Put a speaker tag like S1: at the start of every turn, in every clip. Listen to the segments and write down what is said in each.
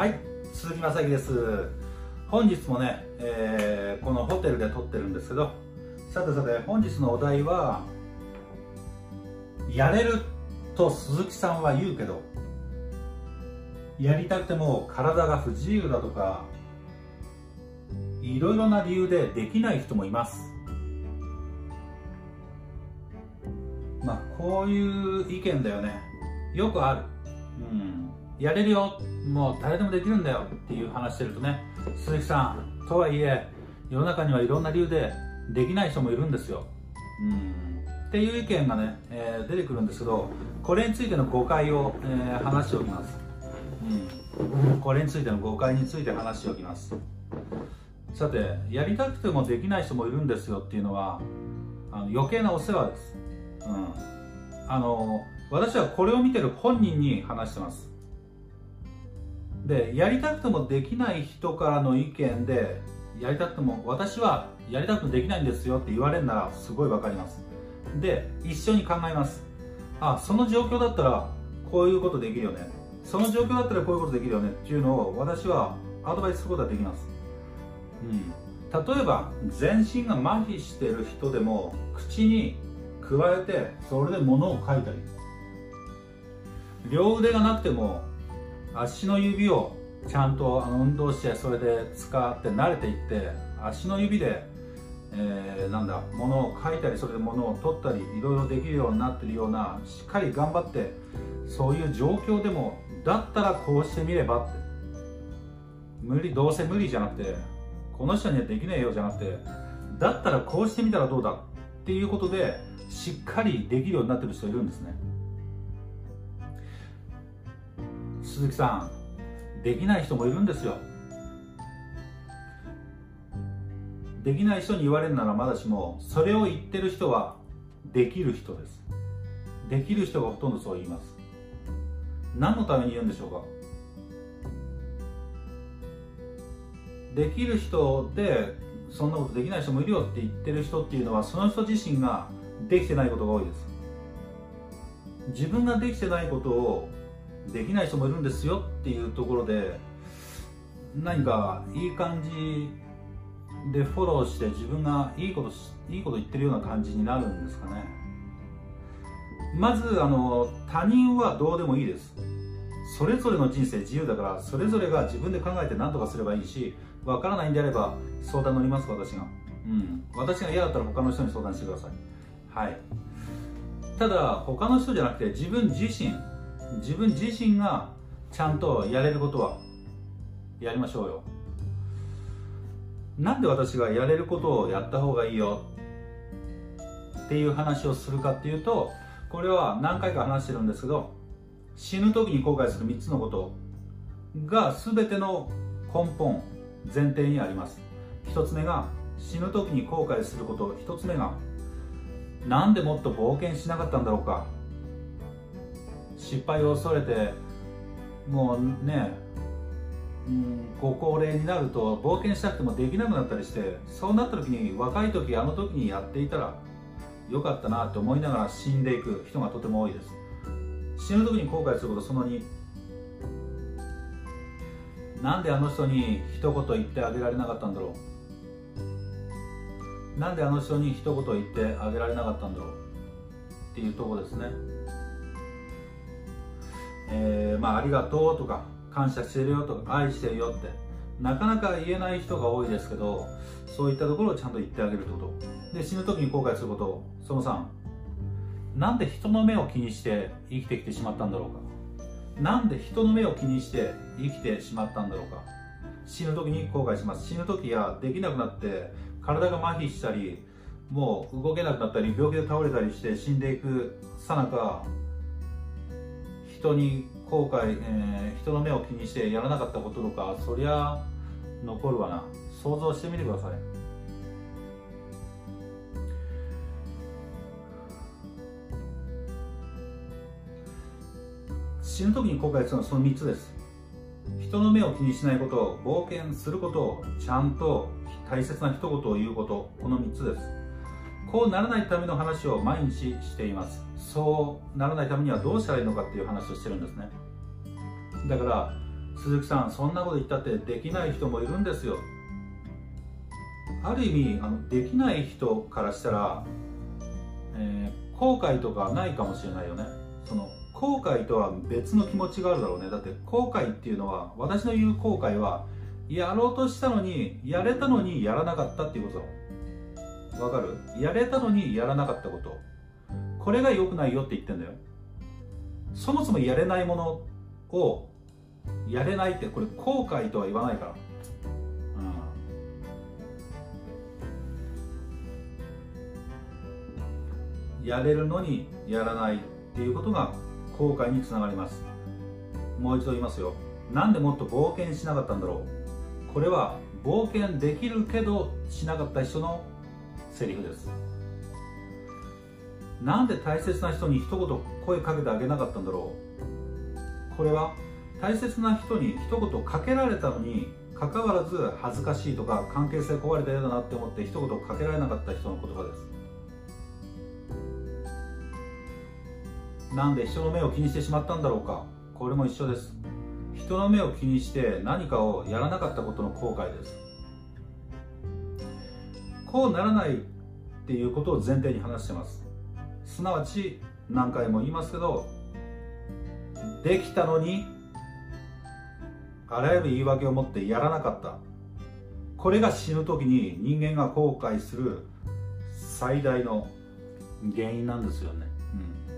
S1: はい鈴木雅樹です。本日もね、えー、このホテルで撮ってるんですけどさてさて本日のお題はやれると鈴木さんは言うけどやりたくても体が不自由だとかいろいろな理由でできない人もいます。まあこういう意見だよね。よくある。うん。やれるよ。もう誰でもできるんだよっていう話してるとね鈴木さんとはいえ世の中にはいろんな理由でできない人もいるんですよ。うん。っていう意見がね、えー、出てくるんですけどこれについての誤解を、えー、話しておきます、うん、これについての誤解について話しておきます。さてやりたくてもできない人もいるんですよっていうのはあの余計なお世話です、うん、あの私はこれを見てる本人に話してます。でやりたくてもできない人からの意見でやりたくても私はやりたくてもできないんですよって言われるならすごい分かります。で一緒に考えます。あその状況だったらこういうことできるよね。その状況だったらこういうことできるよね。っていうのを私はアドバイスすることができます、うん、例えば全身が麻痺してる人でも口に加えてそれで物を書いたり。両腕がなくても足の指をちゃんと運動してそれで使って慣れていって足の指でえー、なんだ物を書いたりそれで物を取ったりいろいろできるようになってるようなしっかり頑張ってそういう状況でもだったらこうしてみればって。無理どうせ無理じゃなくてこの人にはできねえよじゃなくてだったらこうしてみたらどうだっていうことでしっかりできるようになってる人いるんですね。鈴木さんできない人もいるんですよ。できない人に言われるならまだしもそれを言ってる人はできる人です。できる人がほとんどそう言います。何のために言うんでしょうか。できる人でそんなことできない人もいるよって言ってる人っていうのはその人自身ができてないことが多いです。自分ができてないことをできない人もいるんですよっていうところで何かいい感じでフォローして自分がいいこといいこと言ってるような感じになるんですかね。まずあの他人はどうでもいいです。それぞれの人生自由だからそれぞれが自分で考えて何とかすればいいしわからないんであれば相談乗ります私が。うん。私が嫌だったら他の人に相談してください。はい。ただ他の人じゃなくて自分自身自分自身がちゃんとやれることはやりましょうよ。なんで私がやれることをやった方がいいよ？っていう話をするかっていうとこれは何回か話してるんですけど死ぬ時に後悔する3つのことが全ての根本前提にあります。1つ目が死ぬ時に後悔すること。1つ目がなんでもっと冒険しなかったんだろうか。失敗を恐れてもうねうんご高齢になると冒険したくてもできなくなったりしてそうなった時に若い時あの時にやっていたらよかったなって思いながら死んでいく人がとても多いです。死ぬ時に後悔することその2なんであの人に一言言ってあげられなかったんだろう。なんであの人に一言言ってあげられなかったんだろう。っていうとこですね。えー、まあありがとうとか感謝してるよとか愛してるよってなかなか言えない人が多いですけどそういったところをちゃんと言ってあげるってこと。で死ぬ時に後悔すること。その3なんで人の目を気にして生きてきてしまったんだろうか。なんで人の目を気にして生きてしまったんだろうか。死ぬ時に後悔します。死ぬ時やできなくなって体が麻痺したりもう動けなくなったり病気で倒れたりして死んでいくさなか人に後悔、えー、人の目を気にしてやらなかったこととかそりゃ残るわな。想像してみてください。死ぬ時に後悔するのはその3つです。人の目を気にしないこと冒険することちゃんと大切な一言を言うことこの3つです。こうならないための話を毎日しています。そうならないためにはどうしたらいいのかっていう話をしてるんですね。だから鈴木さんそんなこと言ったってできない人もいるんですよ。ある意味あのできない人からしたら、えー、後悔とかないかもしれないよね。その後悔とは別の気持ちがあるだろうね。だって後悔っていうのは私の言う後悔はやろうとしたのにやれたのにやらなかったっていうことだわかる？やれたのにやらなかったこと。これが良くないよって言ってんだよ。そもそもやれないものをやれないってこれ後悔とは言わないから、うん、やれるのにやらないっていうことが後悔につながります。もう一度言いますよ。なんでもっと冒険しなかったんだろう。これは冒険できるけどしなかった人のセリフです。なんで大切な人に一言声かけてあげなかったんだろう。これは大切な人に一言かけられたのにかかわらず恥ずかしいとか関係性壊れたようだなって思って一言かけられなかった人の言葉です。なんで人の目を気にしてしまったんだろうか。これも一緒です。人の目を気にして何かをやらなかったことの後悔です。こうならないっていうことを前提に話してます。すなわち何回も言いますけどできたのにあらゆる言い訳を持ってやらなかった。これが死ぬ時に人間が後悔する最大の原因なんですよね、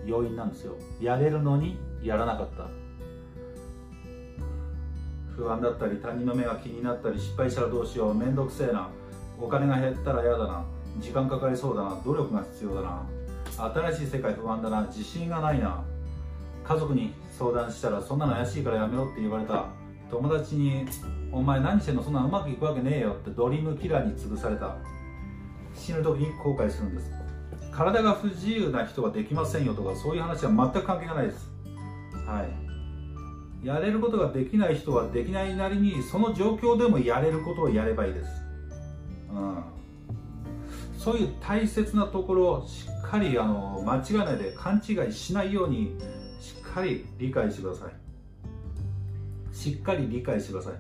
S1: うん、要因なんですよ。やれるのにやらなかった。不安だったり他人の目が気になったり失敗したらどうしよう。面倒くせえなお金が減ったら嫌だな。時間かかりそうだな。努力が必要だな。新しい世界不安だな。自信がないな。家族に相談したらそんなの怪しいからやめろって言われた。友達に「お前何してんの？そんなうまくいくわけねえよ」ってドリームキラーに潰された。死ぬ時に後悔するんです。体が不自由な人はできませんよとかそういう話は全く関係がないです。はい。やれることができない人はできないなりにその状況でもやれることをやればいいです、うん、そういう大切なところをしっかりあの間違いないで勘違いしないようにしっかり理解してください。しっかり理解してくださ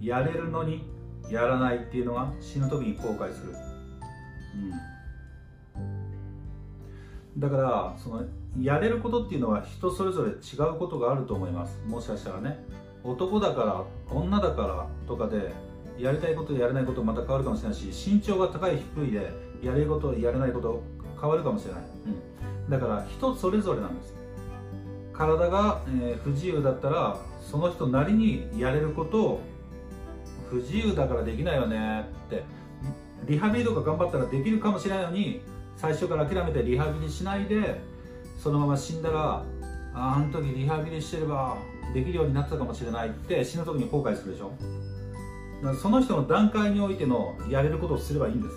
S1: い。やれるのにやらないっていうのは死ぬ時に後悔する、うん、だからそのやれることっていうのは人それぞれ違うことがあると思います。もしかしたらね男だから女だからとかでやりたいことやれないことまた変わるかもしれないし身長が高い低いでやれることやれないこと変わるかもしれない、うん、だから人それぞれなんです。体が、えー、不自由だったらその人なりにやれることを不自由だからできないよねって。リハビリとか頑張ったらできるかもしれないのに最初から諦めてリハビリしないでそのまま死んだらああの時リハビリしてればできるようになったかもしれないって死ぬ時に後悔するでしょその人の段階においてのやれることをすればいいんです、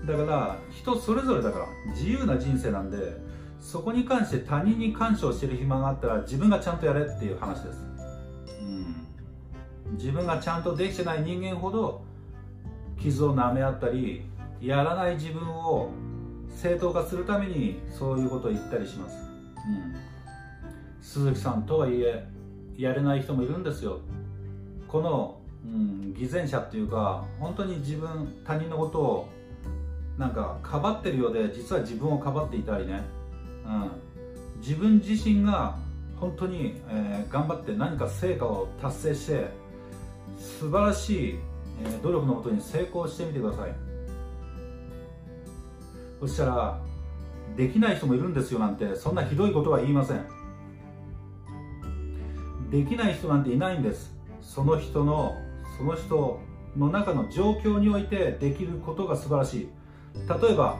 S1: うん、だから人それぞれだから自由な人生なんでそこに関して他人に干渉してる暇があったら自分がちゃんとやれっていう話です、うん、自分がちゃんとできてない人間ほど傷を舐め合ったりやらない自分を正当化するためにそういうことを言ったりします、うん、鈴木さんとはいえやれない人もいるんですよ。この、うん、偽善者っていうか本当に自分他人のことをなんかかばってるようで実は自分をかばっていたりね。うん、自分自身が本当に、えー、頑張って何か成果を達成して素晴らしい、えー、努力のもとに成功してみてください。そしたらできない人もいるんですよなんて。そんなひどいことは言いません。できない人なんていないんです。その人のその人の中の状況においてできることが素晴らしい。例えば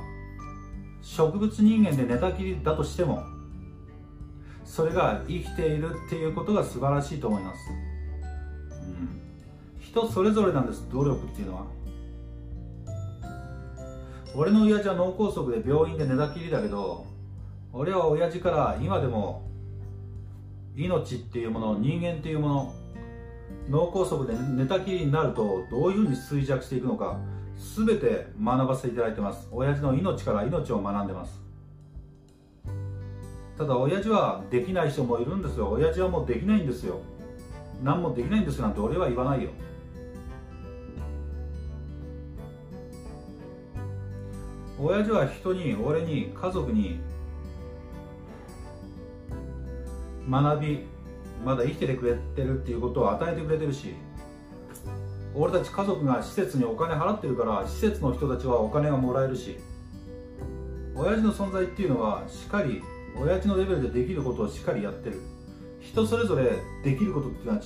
S1: 植物人間で寝たきりだとしてもそれが生きているっていうことが素晴らしいと思います、うん、人それぞれなんです努力っていうのは。俺の親父は脳梗塞で病院で寝たきりだけど俺は親父から今でも命っていうもの人間っていうもの脳梗塞で寝たきりになるとどういうふうに衰弱していくのか全て学ばせていただいてます。親父の命から命を学んでます。ただ親父はできない人もいるんですよ。親父はもうできないんですよ。何もできないんですなんて俺は言わないよ。親父は人に俺に家族に学びまだ生きててくれてるっていうことを与えてくれてるし俺たち家族が施設にお金払ってるから施設の人たちはお金がもらえるし親父の存在っていうのはしっかり親父のレベルでできることをしっかりやってる。人それぞれできることっていうのは違う。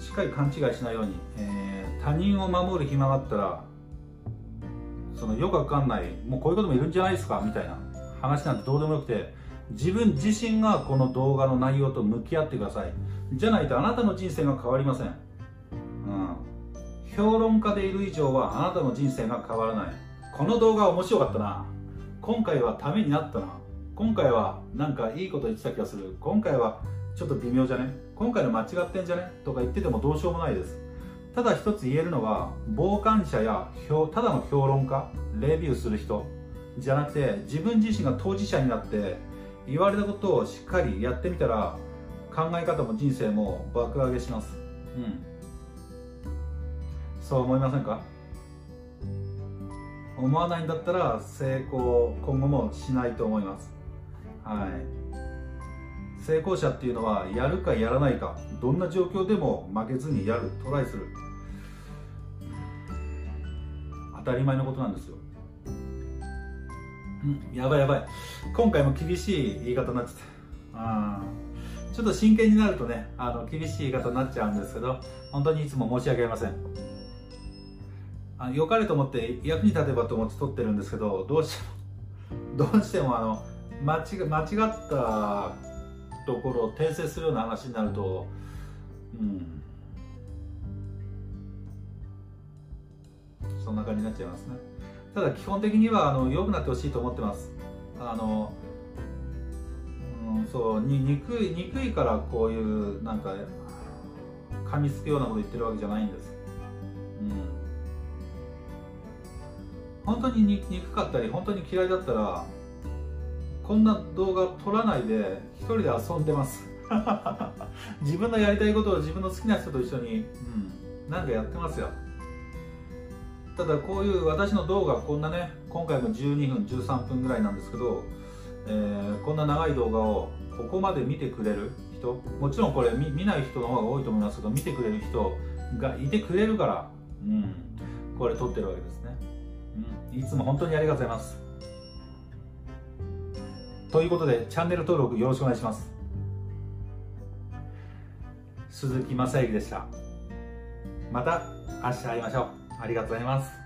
S1: しっかり勘違いしないように、えー、他人を守る暇があったらそのよくわかんないもうこういうこともいるんじゃないですかみたいな。話なんてどうでもよくて自分自身がこの動画の内容と向き合ってください。じゃないとあなたの人生が変わりません、うん、評論家でいる以上はあなたの人生が変わらない。この動画面白かったな。今回はためになったな。今回はなんかいいこと言ってた気がする。今回はちょっと微妙じゃね？今回の間違ってんじゃね？とか言っててもどうしようもないです。ただ一つ言えるのは傍観者やただの評論家レビューする人じゃなくて自分自身が当事者になって言われたことをしっかりやってみたら考え方も人生も爆上げします。うん。そう思いませんか？思わないんだったら成功今後もしないと思います。はい。成功者っていうのはやるかやらないかどんな状況でも負けずにやるトライする。当たり前のことなんですよやばいやばい。今回も厳しい言い方になっちゃったちょっと真剣になるとねあの厳しい言い方になっちゃうんですけど本当にいつも申し訳ありません。あ良かれと思って役に立てばと思って撮ってるんですけどどうしてもどうしてもあの間違間違ったところを訂正するような話になるとうん。そんな感じになっちゃいますね。ただ基本的にはあの良くなってほしいと思ってます。あの、うん、そうに憎い憎いからこういうなんか噛みつくようなこと言ってるわけじゃないんです。うん。本当に憎かったり本当に嫌いだったらこんな動画撮らないで一人で遊んでます。自分のやりたいことを自分の好きな人と一緒に、うん、なんかやってますよ。ただこういう私の動画こんなね今回も12分13分ぐらいなんですけど、えー、こんな長い動画をここまで見てくれる人もちろんこれ見見ない人の方が多いと思いますけど見てくれる人がいてくれるから、うん、これ撮ってるわけですねうん、いつも本当にありがとうございます。ということで、チャンネル登録よろしくお願いします。鈴木正幸でした。また明日会いましょう。ありがとうございます。